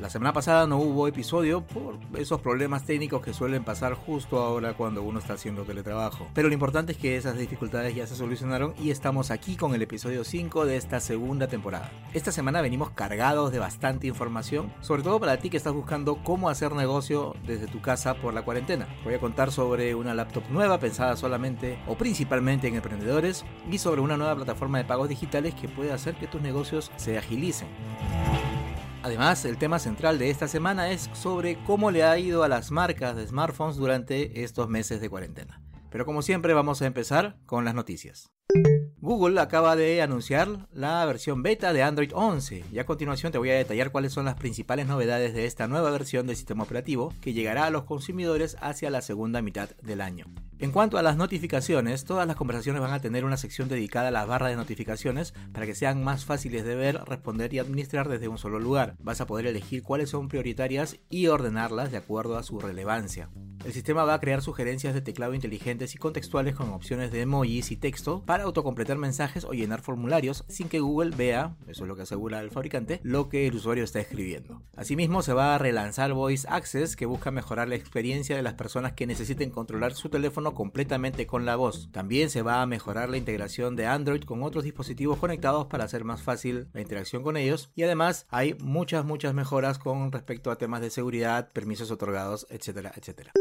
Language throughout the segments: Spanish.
La semana pasada no hubo episodio por esos problemas técnicos que suelen pasar justo ahora cuando uno está haciendo teletrabajo. Pero lo importante es que esas dificultades ya se solucionaron y estamos aquí con el episodio 5 de esta segunda temporada. Esta semana venimos cargados de bastante información, sobre todo para ti que estás buscando cómo hacer negocio desde tu casa por la cuarentena. Voy a contar sobre una laptop nueva pensada solamente o principalmente en emprendedores y sobre una nueva plataforma de pagos digitales que puede hacer que tus negocios se agilicen. Además, el tema central de esta semana es sobre cómo le ha ido a las marcas de smartphones durante estos meses de cuarentena. Pero como siempre vamos a empezar con las noticias. Google acaba de anunciar la versión beta de Android 11 y a continuación te voy a detallar cuáles son las principales novedades de esta nueva versión del sistema operativo que llegará a los consumidores hacia la segunda mitad del año. En cuanto a las notificaciones, todas las conversaciones van a tener una sección dedicada a las barras de notificaciones para que sean más fáciles de ver, responder y administrar desde un solo lugar. Vas a poder elegir cuáles son prioritarias y ordenarlas de acuerdo a su relevancia. El sistema va a crear sugerencias de teclado inteligentes y contextuales con opciones de emojis y texto para autocompletar mensajes o llenar formularios sin que Google vea, eso es lo que asegura el fabricante, lo que el usuario está escribiendo. Asimismo, se va a relanzar Voice Access que busca mejorar la experiencia de las personas que necesiten controlar su teléfono completamente con la voz. También se va a mejorar la integración de Android con otros dispositivos conectados para hacer más fácil la interacción con ellos y además hay muchas muchas mejoras con respecto a temas de seguridad, permisos otorgados, etcétera, etcétera.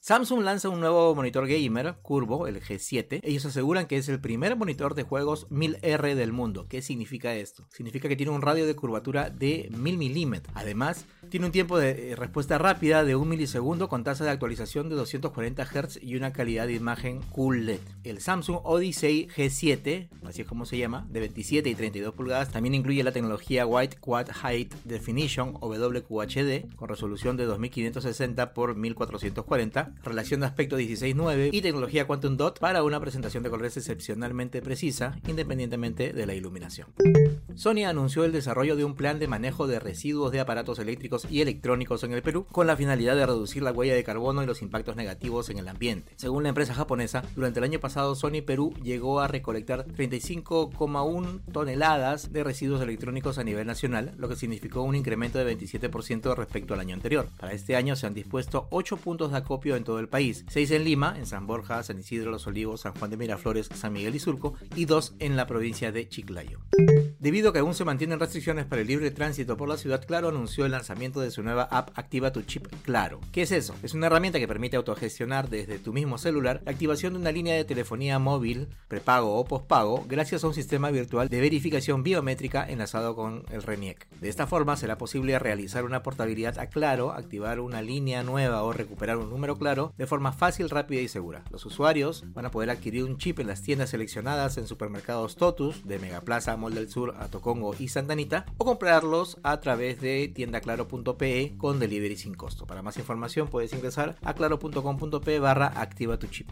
Samsung lanza un nuevo monitor gamer, curvo, el G7. Ellos aseguran que es el primer monitor de juegos 1000R del mundo. ¿Qué significa esto? Significa que tiene un radio de curvatura de 1000 milímetros. Además, tiene un tiempo de eh, respuesta rápida de 1 milisegundo con tasa de actualización de 240 Hz y una calidad de imagen QLED. El Samsung Odyssey G7, así es como se llama, de 27 y 32 pulgadas, también incluye la tecnología White Quad Height Definition o WQHD con resolución de 2560 x 1440, relación de aspecto 16:9 y tecnología Quantum Dot para una presentación de colores precisa independientemente de la iluminación. Sony anunció el desarrollo de un plan de manejo de residuos de aparatos eléctricos y electrónicos en el Perú con la finalidad de reducir la huella de carbono y los impactos negativos en el ambiente. Según la empresa japonesa, durante el año pasado Sony Perú llegó a recolectar 35,1 toneladas de residuos electrónicos a nivel nacional, lo que significó un incremento de 27% respecto al año anterior. Para este año se han dispuesto 8 puntos de acopio en todo el país, 6 en Lima, en San Borja, San Isidro, Los Olivos, San Juan de Miraflores, San Miguel y 2 en la provincia de Chiclayo. Debido a que aún se mantienen restricciones para el libre tránsito por la ciudad, Claro anunció el lanzamiento de su nueva app Activa tu Chip Claro. ¿Qué es eso? Es una herramienta que permite autogestionar desde tu mismo celular la activación de una línea de telefonía móvil, prepago o pospago, gracias a un sistema virtual de verificación biométrica enlazado con el RENIEC. De esta forma será posible realizar una portabilidad a Claro, activar una línea nueva o recuperar un número claro de forma fácil, rápida y segura. Los usuarios van a poder adquirir un chip en las tiendas seleccionadas en supermercados Totus de Megaplaza, Mall del Sur, Atocongo y Santanita o comprarlos a través de tiendaclaro.pe con delivery sin costo. Para más información puedes ingresar a claro.com.pe barra activa tu chip.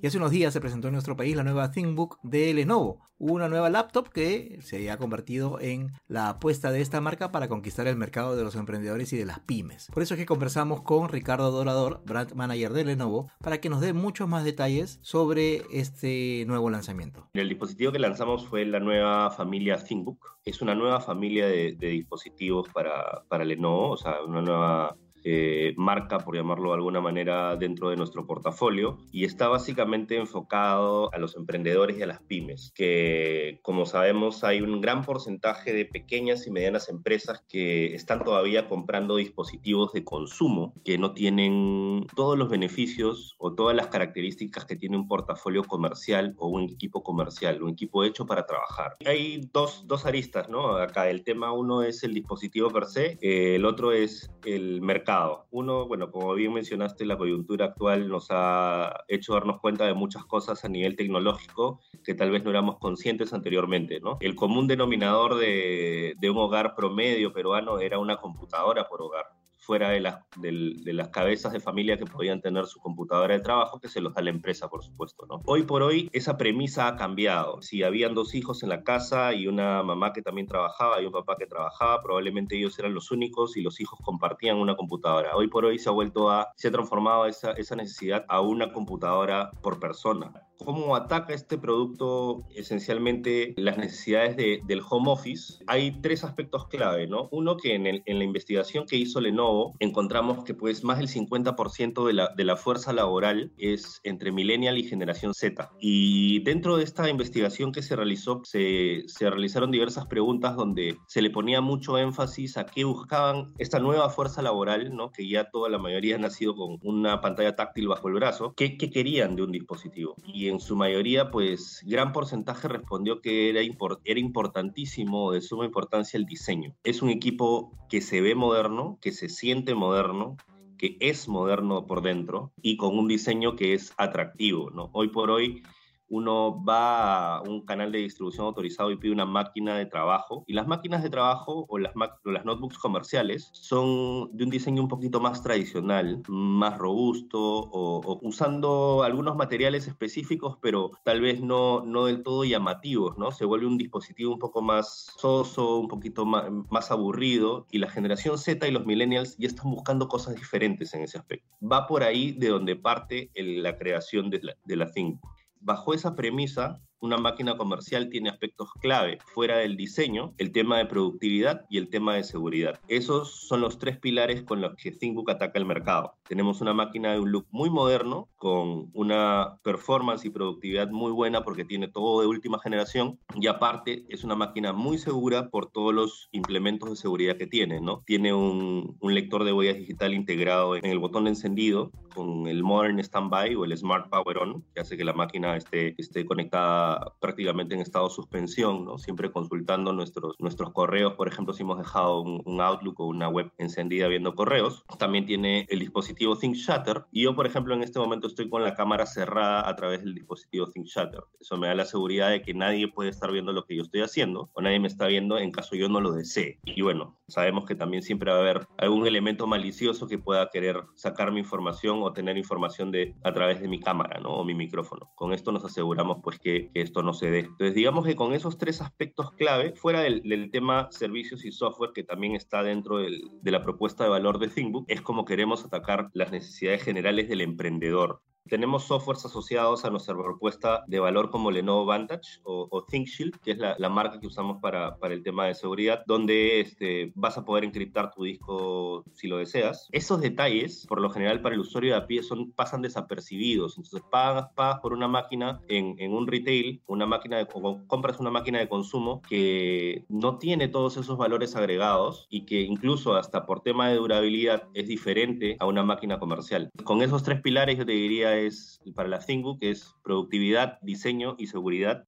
Y hace unos días se presentó en nuestro país la nueva ThinkBook de Lenovo, una nueva laptop que se ha convertido en la apuesta de esta marca para conquistar el mercado de los emprendedores y de las pymes. Por eso es que conversamos con Ricardo Dorador, brand manager de Lenovo, para que nos dé muchos más detalles sobre este nuevo lanzamiento. El dispositivo que lanzamos fue la nueva familia ThinkBook. Es una nueva familia de, de dispositivos para, para Lenovo, o sea, una nueva eh, marca, por llamarlo de alguna manera, dentro de nuestro portafolio y está básicamente enfocado a los emprendedores y a las pymes, que como sabemos hay un gran porcentaje de pequeñas y medianas empresas que están todavía comprando dispositivos de consumo que no tienen todos los beneficios o todas las características que tiene un portafolio comercial o un equipo comercial, un equipo hecho para trabajar. Hay dos, dos aristas, ¿no? Acá el tema uno es el dispositivo per se, eh, el otro es el mercado uno, bueno, como bien mencionaste, la coyuntura actual nos ha hecho darnos cuenta de muchas cosas a nivel tecnológico que tal vez no éramos conscientes anteriormente, ¿no? El común denominador de, de un hogar promedio peruano era una computadora por hogar. Fuera de las, de, las cabezas de familia que podían tener su computadora de trabajo, que se los da la empresa, por supuesto. ¿no? Hoy por hoy esa premisa ha cambiado. Si habían dos hijos en la casa y una mamá que también trabajaba y un papá que trabajaba, probablemente ellos eran los únicos y los hijos compartían una computadora. Hoy por hoy se ha vuelto a, se ha transformado esa, esa necesidad a una computadora por persona. ¿Cómo ataca este producto esencialmente las necesidades de, del home office? Hay tres aspectos clave, ¿no? Uno que en, el, en la investigación que hizo Lenovo encontramos que pues más del 50% de la, de la fuerza laboral es entre millennial y generación Z. Y dentro de esta investigación que se realizó, se, se realizaron diversas preguntas donde se le ponía mucho énfasis a qué buscaban esta nueva fuerza laboral, ¿no? Que ya toda la mayoría ha nacido con una pantalla táctil bajo el brazo. ¿Qué, qué querían de un dispositivo? Y en su mayoría, pues gran porcentaje respondió que era, era importantísimo, de suma importancia el diseño. Es un equipo que se ve moderno, que se siente moderno, que es moderno por dentro y con un diseño que es atractivo, ¿no? Hoy por hoy uno va a un canal de distribución autorizado y pide una máquina de trabajo. Y las máquinas de trabajo o las, notebooks comerciales son de un diseño un poquito más tradicional, más robusto usando algunos materiales específicos, pero tal vez no, no del todo llamativos, ¿no? Se vuelve un dispositivo un poco más soso, un poquito más, aburrido. Y la generación Z y los millennials ya están buscando cosas diferentes en ese aspecto. Va por ahí de donde parte la creación de la, de la Bajo esa premisa, una máquina comercial tiene aspectos clave fuera del diseño, el tema de productividad y el tema de seguridad. Esos son los tres pilares con los que ThinkBook ataca el mercado. Tenemos una máquina de un look muy moderno, con una performance y productividad muy buena porque tiene todo de última generación y aparte es una máquina muy segura por todos los implementos de seguridad que tiene, ¿no? Tiene un, lector de huellas digital integrado en el botón encendido con el Modern Standby o el Smart Power On, que hace que la máquina esté, esté conectada prácticamente en estado de suspensión, ¿no? Siempre consultando nuestros, nuestros correos, por ejemplo, si hemos dejado un, Outlook o una web encendida viendo correos. También tiene el dispositivo Think Shutter y yo, por ejemplo, en este momento estoy con la cámara cerrada a través del dispositivo Think Shutter. Eso me da la seguridad de que nadie puede estar viendo lo que yo estoy haciendo o nadie me está viendo en caso yo no lo desee. Y bueno, sabemos que también siempre va a haber algún elemento malicioso que pueda querer sacar mi información o tener información de, a través de mi cámara ¿no? o mi micrófono. Con esto nos aseguramos pues que, que esto no se dé. Entonces, digamos que con esos tres aspectos clave, fuera del, tema servicios y software, que también está dentro de la propuesta de valor de ThinkBook, es como queremos atacar las necesidades generales del emprendedor. Tenemos softwares asociados a nuestra propuesta de valor como Lenovo Vantage o, ThinkShield, que es la, marca que usamos para, para, el tema de seguridad, donde este, vas a poder encriptar tu disco si lo deseas. Esos detalles, por lo general para el usuario de a pie, son, pasan desapercibidos. Entonces pagas, pagas por una máquina en, en un retail, una máquina de, o compras una máquina de consumo que no tiene todos esos valores agregados y que incluso hasta por tema de durabilidad es diferente a una máquina comercial. Con esos tres pilares yo te diría es para la ThinkBook es productividad, diseño y seguridad.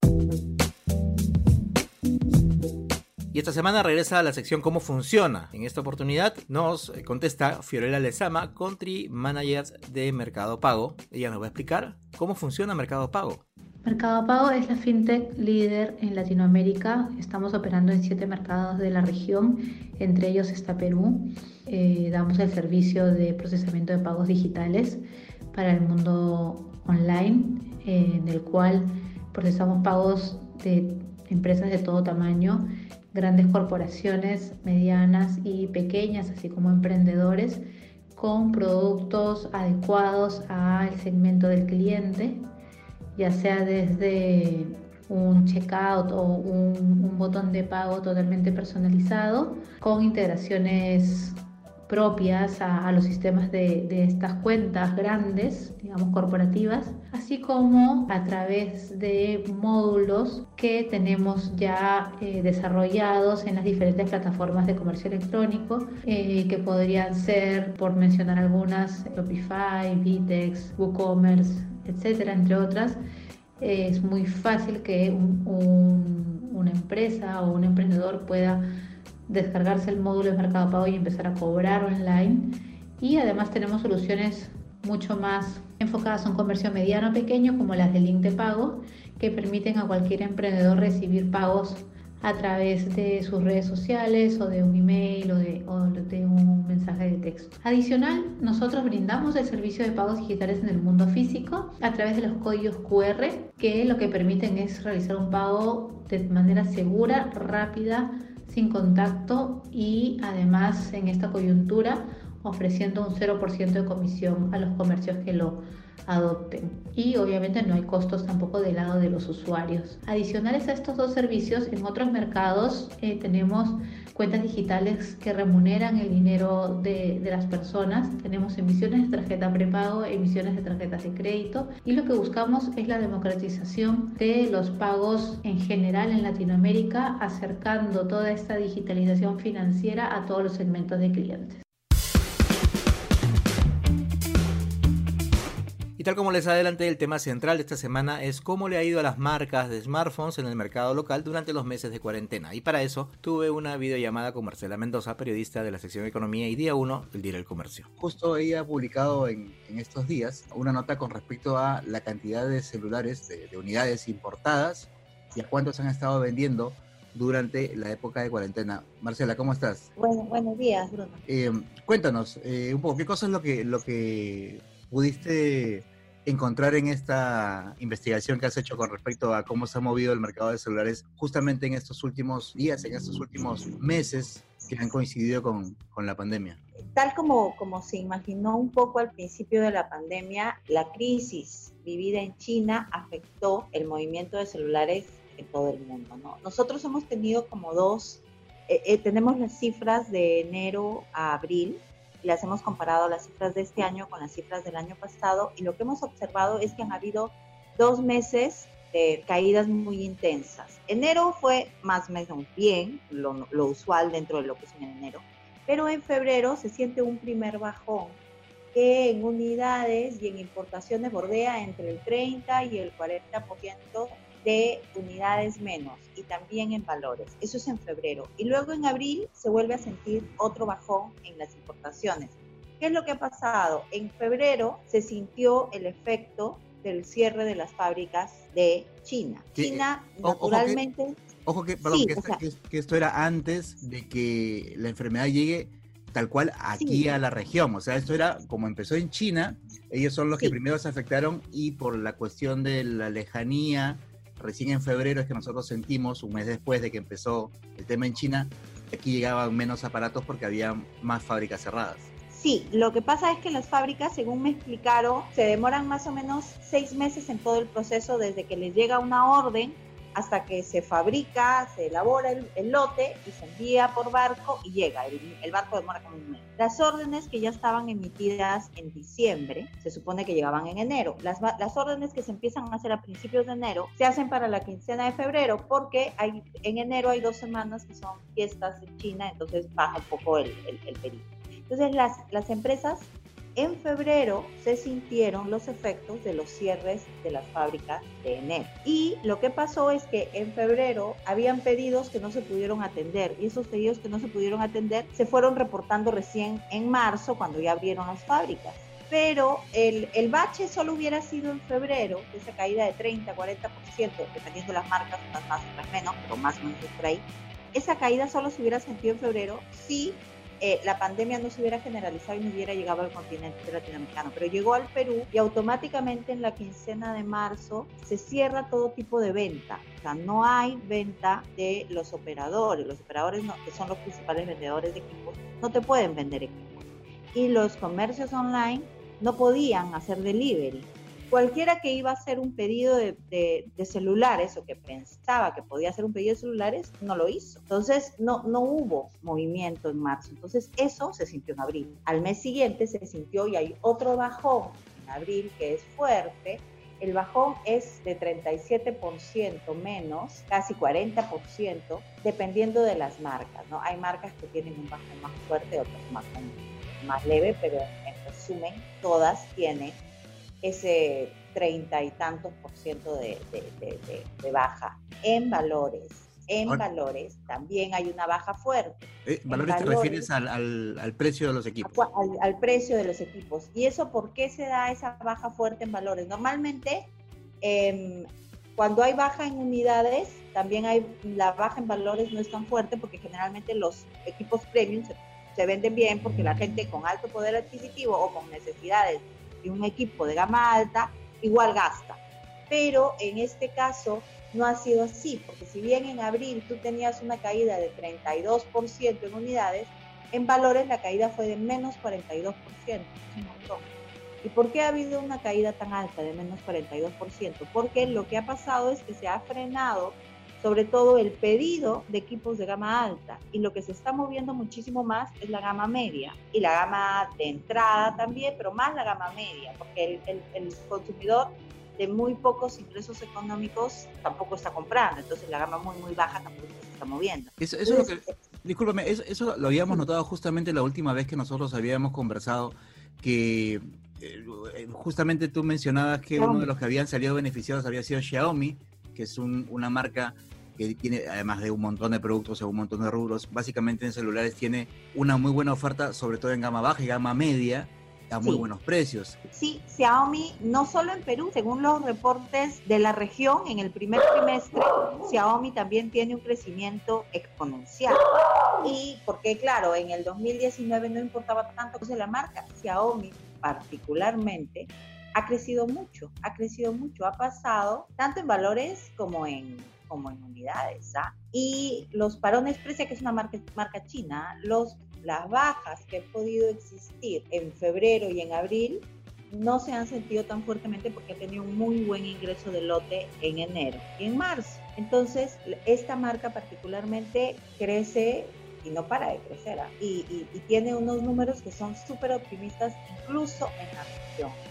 Y esta semana regresa a la sección Cómo funciona. En esta oportunidad nos contesta Fiorella Lezama, Country Manager de Mercado Pago. Ella nos va a explicar cómo funciona Mercado Pago. Mercado Pago es la fintech líder en Latinoamérica. Estamos operando en siete mercados de la región, entre ellos está Perú. Eh, damos el servicio de procesamiento de pagos digitales para el mundo online, eh, el cual procesamos pagos de empresas de todo tamaño, grandes corporaciones, medianas y pequeñas, así como emprendedores, con productos adecuados al segmento del cliente, ya sea desde un checkout o un, un botón de pago totalmente personalizado, con integraciones propias a, los sistemas de, estas cuentas grandes, digamos corporativas, así como a través de módulos que tenemos ya eh, desarrollados en las diferentes plataformas de comercio electrónico, eh, que podrían ser, por mencionar algunas, Shopify, Vitex, WooCommerce, etcétera, entre otras. es muy fácil que una empresa o un emprendedor pueda descargarse el módulo de Mercado Pago y empezar a cobrar online. Y además tenemos soluciones mucho más enfocadas a un comercio mediano pequeño como las de link de pago que permiten a cualquier emprendedor recibir pagos a través de sus redes sociales o de un email o de, o de, un mensaje de texto. Adicional, nosotros brindamos el servicio de pagos digitales en el mundo físico a través de los códigos QR que lo que permiten es realizar un pago de manera segura, rápida, sin contacto y además en esta coyuntura ofreciendo un 0% de comisión a los comercios que lo adopten. Y obviamente no hay costos tampoco del lado de los usuarios. Adicionales a estos dos servicios, en otros mercados eh, tenemos cuentas digitales que remuneran el dinero de, de, las personas. Tenemos emisiones de tarjeta prepago, emisiones de tarjetas de crédito y lo que buscamos es la democratización de los pagos en general en Latinoamérica, acercando toda esta digitalización financiera a todos los segmentos de clientes. Y tal como les adelanté, el tema central de esta semana es cómo le ha ido a las marcas de smartphones en el mercado local durante los meses de cuarentena. Y para eso tuve una videollamada con Marcela Mendoza, periodista de la sección Economía y Día 1 del Diario del Comercio. Justo ella ha publicado en, en, estos días una nota con respecto a la cantidad de celulares, de, de unidades importadas y a cuántos han estado vendiendo durante la época de cuarentena. Marcela, ¿cómo estás? Bueno, buenos días, Bruno. Eh, cuéntanos eh, un poco, ¿qué cosa es lo que, lo que pudiste encontrar en esta investigación que has hecho con respecto a cómo se ha movido el mercado de celulares justamente en estos últimos días, en estos últimos meses que han coincidido con, con la pandemia? Tal como, como se imaginó un poco al principio de la pandemia, la crisis vivida en China afectó el movimiento de celulares en todo el mundo. ¿no? Nosotros hemos tenido como dos, eh, eh, tenemos las cifras de enero a abril las hemos comparado las cifras de este año con las cifras del año pasado y lo que hemos observado es que han habido dos meses de caídas muy intensas. Enero fue más o menos bien, lo, lo usual dentro de lo que es en enero, pero en febrero se siente un primer bajón que en unidades y en importaciones bordea entre el 30 y el 40% de unidades menos y también en valores. Eso es en febrero. Y luego en abril se vuelve a sentir otro bajón en las importaciones. ¿Qué es lo que ha pasado? En febrero se sintió el efecto del cierre de las fábricas de China. China, naturalmente... Ojo que, perdón, sí, que, esta, que, que, esto era antes de que la enfermedad llegue tal cual aquí sí. a la región. O sea, esto era como empezó en China, ellos son los sí. que primero se afectaron y por la cuestión de la lejanía recién en febrero es que nosotros sentimos, un mes después de que empezó el tema en China, aquí llegaban menos aparatos porque había más fábricas cerradas. Sí, lo que pasa es que las fábricas, según me explicaron, se demoran más o menos seis meses en todo el proceso desde que les llega una orden hasta que se fabrica, se elabora el, el, lote y se envía por barco y llega. El, el, barco demora como un mes. Las órdenes que ya estaban emitidas en diciembre, se supone que llegaban en enero. Las, las órdenes que se empiezan a hacer a principios de enero se hacen para la quincena de febrero porque hay, en enero hay dos semanas que son fiestas en China, entonces baja un poco el, el, el. Entonces las, las empresas en febrero se sintieron los efectos de los cierres de las fábricas de enero. Y lo que pasó es que en febrero habían pedidos que no se pudieron atender y esos pedidos que no se pudieron atender se fueron reportando recién en marzo cuando ya abrieron las fábricas. Pero el, el bache solo hubiera sido en febrero, esa caída de 30, 40%, dependiendo de las marcas, unas más, otras menos, pero más o menos por ahí. Esa caída solo se hubiera sentido en febrero si eh, la pandemia no se hubiera generalizado y no hubiera llegado al continente latinoamericano, pero llegó al Perú y automáticamente en la quincena de marzo se cierra todo tipo de venta. O sea, no hay venta de los operadores. Los operadores, que son los principales vendedores de equipos, no te pueden vender equipos. Y los comercios online no podían hacer delivery cualquiera que iba a hacer un pedido de, de, de, celulares o que pensaba que podía hacer un pedido de celulares, no lo hizo. Entonces, no, no hubo movimiento en marzo. Entonces, eso se sintió en abril. Al mes siguiente se sintió y hay otro bajón en abril que es fuerte. El bajón es de 37% menos, casi 40%, dependiendo de las marcas. ¿no? Hay marcas que tienen un bajón más fuerte, otras más, más leve, pero en resumen, todas tienen ese treinta y tantos por ciento de, de, de, de, baja en valores. En Ahora, valores también hay una baja fuerte. Eh, ¿Valores te refieres al, al, al, precio de los equipos? Al, al, precio de los equipos. ¿Y eso por qué se da esa baja fuerte en valores? Normalmente, eh, cuando hay baja en unidades, también hay la baja en valores no es tan fuerte porque generalmente los equipos premium se, se venden bien porque la gente con alto poder adquisitivo o con necesidades un equipo de gama alta igual gasta. Pero en este caso no ha sido así, porque si bien en abril tú tenías una caída de 32% en unidades, en valores la caída fue de menos 42%, es un montón. ¿Y por qué ha habido una caída tan alta de menos 42%? Porque lo que ha pasado es que se ha frenado sobre todo el pedido de equipos de gama alta. Y lo que se está moviendo muchísimo más es la gama media y la gama de entrada también, pero más la gama media, porque el, el, consumidor de muy pocos ingresos económicos tampoco está comprando, entonces la gama muy, muy baja tampoco se está moviendo. Eso, eso es lo que, discúlpame, eso, eso, lo habíamos notado justamente la última vez que nosotros habíamos conversado, que eh, justamente tú mencionabas que uno de los que habían salido beneficiados había sido Xiaomi, que es un, una marca que tiene, además de un montón de productos en un montón de rubros, básicamente en celulares tiene una muy buena oferta, sobre todo en gama baja y gama media, a muy Sí. buenos precios. Sí, Xiaomi, no solo en Perú, según los reportes de la región, en el primer trimestre, Xiaomi también tiene un crecimiento exponencial. Y porque, claro, en el 2019 no importaba tanto la marca, Xiaomi particularmente, ha crecido mucho, ha crecido mucho, ha pasado tanto en valores como en, como en unidades. ¿ah? Y los parones Precia, que es una marca, marca china, los, las bajas que han podido existir en febrero y en abril no se han sentido tan fuertemente porque ha tenido un muy buen ingreso de lote en enero y en marzo. Entonces, esta marca particularmente crece y no para de crecer ¿ah? y, y, y tiene unos números que son súper optimistas incluso en la región.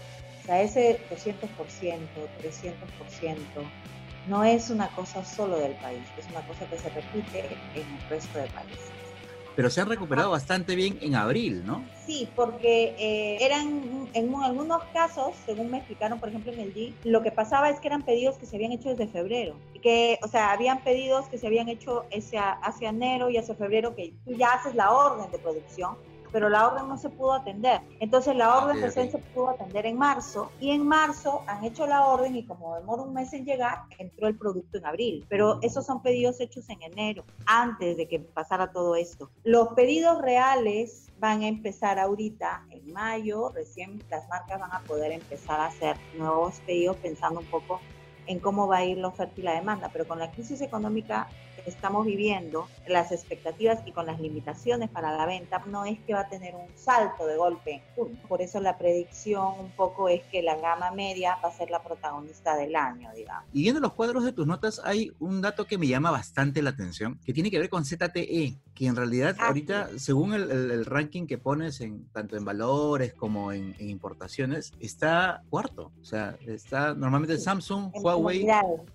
Sea, ese 200%, 300%, no es una cosa solo del país, es una cosa que se repite en el resto de países. Pero se han recuperado bastante bien en abril, ¿no? Sí, porque eh, eran, en algunos casos, según me explicaron, por ejemplo, en el G, lo que pasaba es que eran pedidos que se habían hecho desde febrero. Que, o sea, habían pedidos que se habían hecho hacia, hacia enero y hacia febrero, que tú ya haces la orden de producción, pero la orden no se pudo atender. Entonces la orden recién se pudo atender en marzo y en marzo han hecho la orden y como demora un mes en llegar, entró el producto en abril. Pero esos son pedidos hechos en enero, antes de que pasara todo esto. Los pedidos reales van a empezar ahorita en mayo, recién las marcas van a poder empezar a hacer nuevos pedidos pensando un poco en cómo va a ir la oferta y la demanda, pero con la crisis económica estamos viviendo, las expectativas y con las limitaciones para la venta, no es que va a tener un salto de golpe. Por eso la predicción un poco es que la gama media va a ser la protagonista del año, digamos. Y viendo los cuadros de tus notas, hay un dato que me llama bastante la atención, que tiene que ver con ZTE, que en realidad Ah, ahorita, según el, el- el ranking que pones en tanto en valores como en, en importaciones, está cuarto. O sea, está normalmente Sí. Samsung, En Huawei.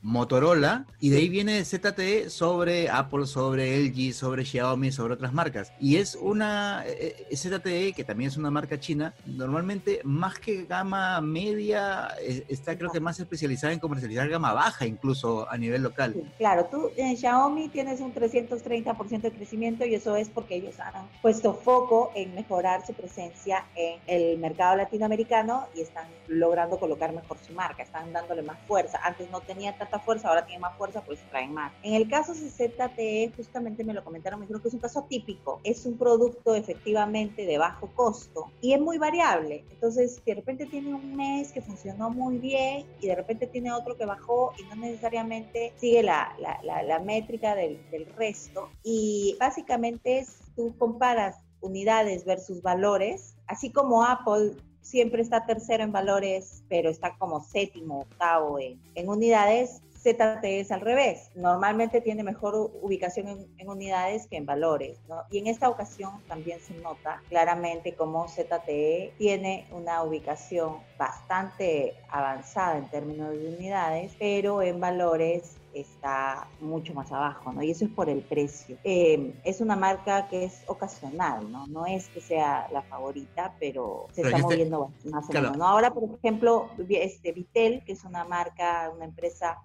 Motorola, y de ahí viene ZTE sobre Apple, sobre LG, sobre Xiaomi, sobre otras marcas. Y es una eh, eh, ZTE, que también es una marca china, normalmente más que gama media, está creo que más especializada en comercializar gama baja, incluso a nivel local. Sí, claro, tú en Xiaomi tienes un 330% de crecimiento y eso es porque ellos han puesto foco en mejorar su presencia en el mercado latinoamericano y están logrando colocar mejor su marca, están dándole más fuerza. Antes no tenía tanta fuerza, ahora tiene más fuerza, pues traen más. En el caso ZTE, justamente me lo comentaron, me dijeron que es un caso típico, es un producto efectivamente de bajo costo y es muy variable. Entonces, de repente tiene un mes que funcionó muy bien y de repente tiene otro que bajó y no necesariamente sigue la, la, la, la métrica del, del resto. Y básicamente es, tú comparas unidades versus valores, así como Apple siempre está tercero en valores, pero está como séptimo, octavo en, en unidades, ZTE es al revés. Normalmente tiene mejor ubicación en, en unidades que en valores. ¿no? Y en esta ocasión también se nota claramente cómo ZTE tiene una ubicación bastante avanzada en términos de unidades, pero en valores está mucho más abajo, ¿no? Y eso es por el precio. Eh, es una marca que es ocasional, ¿no? No es que sea la favorita, pero se Pero está en este- moviendo más o claro. menos, ¿no? Ahora, por ejemplo, este Vitel, que es una marca, una empresa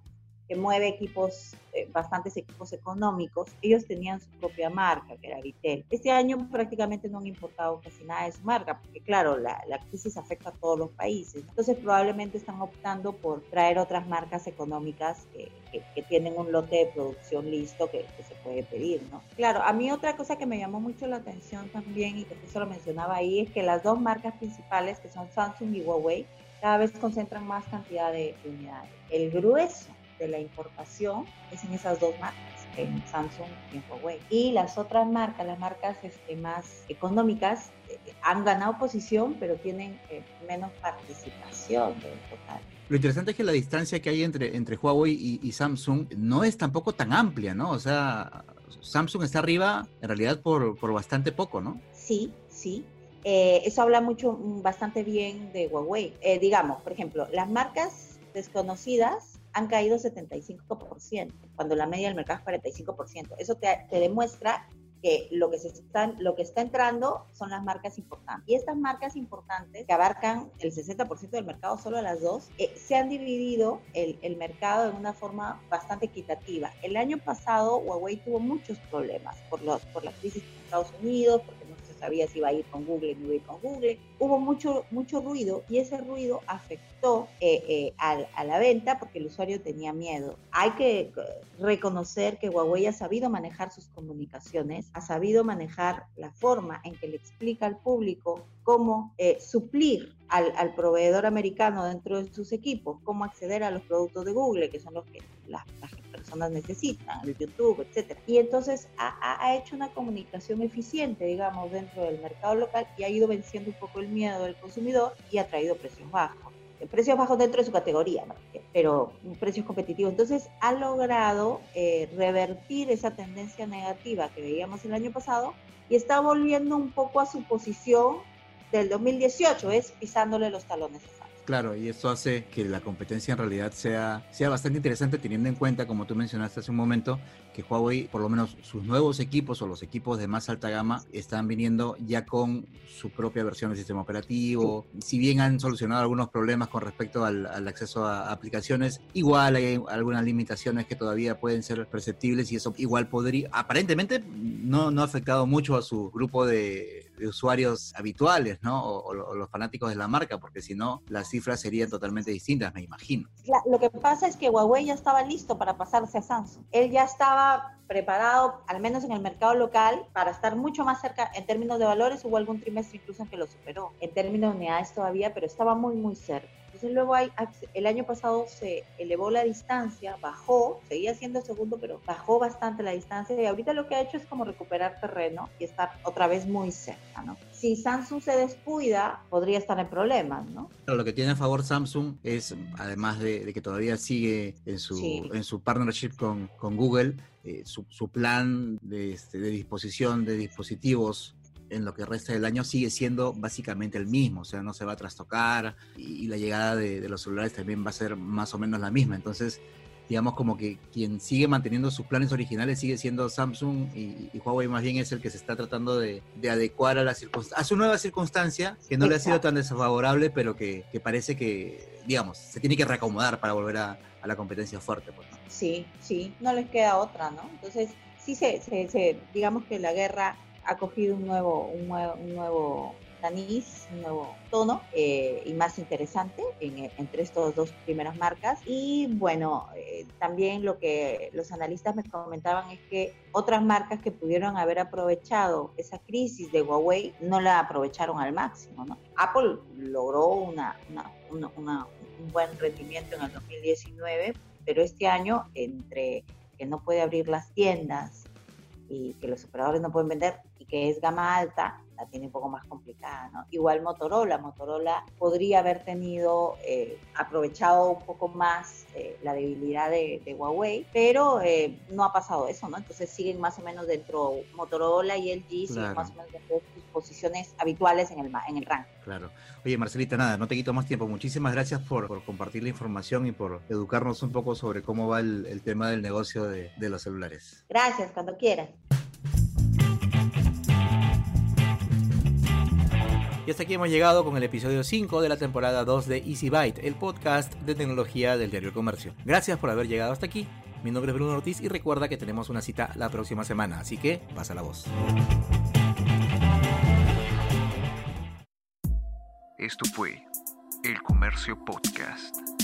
que mueve equipos, eh, bastantes equipos económicos, ellos tenían su propia marca, que era Vitel. Este año prácticamente no han importado casi nada de su marca, porque claro, la, la crisis afecta a todos los países. Entonces probablemente están optando por traer otras marcas económicas que, que, tienen un lote de producción listo que, que, se puede pedir, ¿no? Claro, a mí otra cosa que me llamó mucho la atención también, y que justo lo mencionaba ahí, es que las dos marcas principales, que son Samsung y Huawei, cada vez concentran más cantidad de unidades. El grueso de la importación es en esas dos marcas en Samsung y en Huawei. Y las otras marcas, las marcas este, más económicas, eh, han ganado posición, pero tienen eh, menos participación del total. Lo interesante es que la distancia que hay entre, entre Huawei y, Samsung no es tampoco tan amplia, ¿no? O sea, Samsung está arriba en realidad por, por bastante poco, ¿no? Sí, sí. Eh, eso habla mucho, mm, bastante bien de Huawei. digamos, por ejemplo, las marcas desconocidas han caído 75%, cuando la media del mercado es 45%. Eso te, te demuestra que lo que, se están, lo que está entrando son las marcas importantes. Y estas marcas importantes, que abarcan el 60% del mercado, solo las dos, eh, se han dividido el, el, mercado de una forma bastante equitativa. El año pasado Huawei tuvo muchos problemas por, los, por la crisis en Estados Unidos, se sabía si iba a ir con Google, no iba a ir con Google. Hubo mucho, mucho ruido y ese ruido afectó eh, eh, a, la venta porque el usuario tenía miedo. Hay que eh, reconocer que Huawei ha sabido manejar sus comunicaciones, ha sabido manejar la forma en que le explica al público cómo suplir al, proveedor americano dentro de sus equipos, cómo acceder a los productos de Google, que son los que las, personas necesitan, el YouTube, etc. Y entonces ha, ha, hecho una comunicación eficiente, digamos, dentro del mercado local y ha ido venciendo un poco el miedo del consumidor y ha traído precios bajos precios bajos dentro de su categoría, pero precios competitivos. Entonces ha logrado eh, revertir esa tendencia negativa que veíamos el año pasado y está volviendo un poco a su posición del 2018, es pisándole los talones a Claro, y esto hace que la competencia en realidad sea, sea bastante interesante teniendo en cuenta, como tú mencionaste hace un momento, que Huawei, por lo menos sus nuevos equipos o los equipos de más alta gama, están viniendo ya con su propia versión del sistema operativo. Si bien han solucionado algunos problemas con respecto al, acceso a aplicaciones, igual hay algunas limitaciones que todavía pueden ser perceptibles y eso igual podría, aparentemente, no, no ha afectado mucho a su grupo de, usuarios habituales, ¿no? O, los fanáticos de la marca, porque si no, las cifras serían totalmente distintas, me imagino. lo que pasa es que Huawei ya estaba listo para pasarse a Samsung. Él ya estaba preparado, al menos en el mercado local, para estar mucho más cerca en términos de valores. Hubo algún trimestre incluso en que lo superó, en términos de unidades todavía, pero estaba muy, muy cerca. Entonces luego hay, el año pasado se elevó la distancia, bajó, seguía siendo segundo, pero bajó bastante la distancia y ahorita lo que ha hecho es como recuperar terreno y estar otra vez muy cerca, ¿no? Si Samsung se descuida, podría estar en problemas, ¿no? Pero lo que tiene a favor Samsung es, además de, que todavía sigue en su, en su partnership con, con Google, eh, su, su, plan de, este, de disposición de dispositivos en lo que resta del año sigue siendo básicamente el mismo, o sea, no se va a trastocar y, la llegada de, los celulares también va a ser más o menos la misma. Entonces, digamos como que quien sigue manteniendo sus planes originales sigue siendo Samsung y, Huawei más bien es el que se está tratando de, adecuar a, la a su nueva circunstancia, que no le ha sido tan desfavorable, pero que, parece que, digamos, se tiene que reacomodar para volver a, la competencia fuerte. Pues, Sí, sí, no les queda otra, ¿no? Entonces, sí se, se digamos que la guerra ha cogido un nuevo, un nuevo, un nuevo un nuevo tono eh, y más interesante entre estas dos primeras marcas. Y bueno, eh, también lo que los analistas me comentaban es que otras marcas que pudieron haber aprovechado esa crisis de Huawei no la aprovecharon al máximo. ¿no? Apple logró una, una, un buen rendimiento en el 2019, pero este año entre que no puede abrir las tiendas y que los operadores no pueden vender y que es gama alta, la tiene un poco más complicada, ¿no? Igual Motorola, Motorola podría haber tenido, eh, aprovechado un poco más eh, la debilidad de, Huawei, pero eh, no ha pasado eso, ¿no? Entonces siguen más o menos dentro, Motorola y LG siguen más o menos dentro de sus posiciones habituales en el, en el ranking. Claro. Oye, Marcelita, nada, no te quito más tiempo. Muchísimas gracias por, compartir la información y por educarnos un poco sobre cómo va el, tema del negocio de, de los celulares. Gracias, cuando quieras. Y hasta aquí hemos llegado con el episodio 5 de la temporada 2 de Easy Byte, el podcast de tecnología del diario Comercio. Gracias por haber llegado hasta aquí. Mi nombre es Bruno Ortiz y recuerda que tenemos una cita la próxima semana, así que pasa la voz. Esto fue El Comercio Podcast.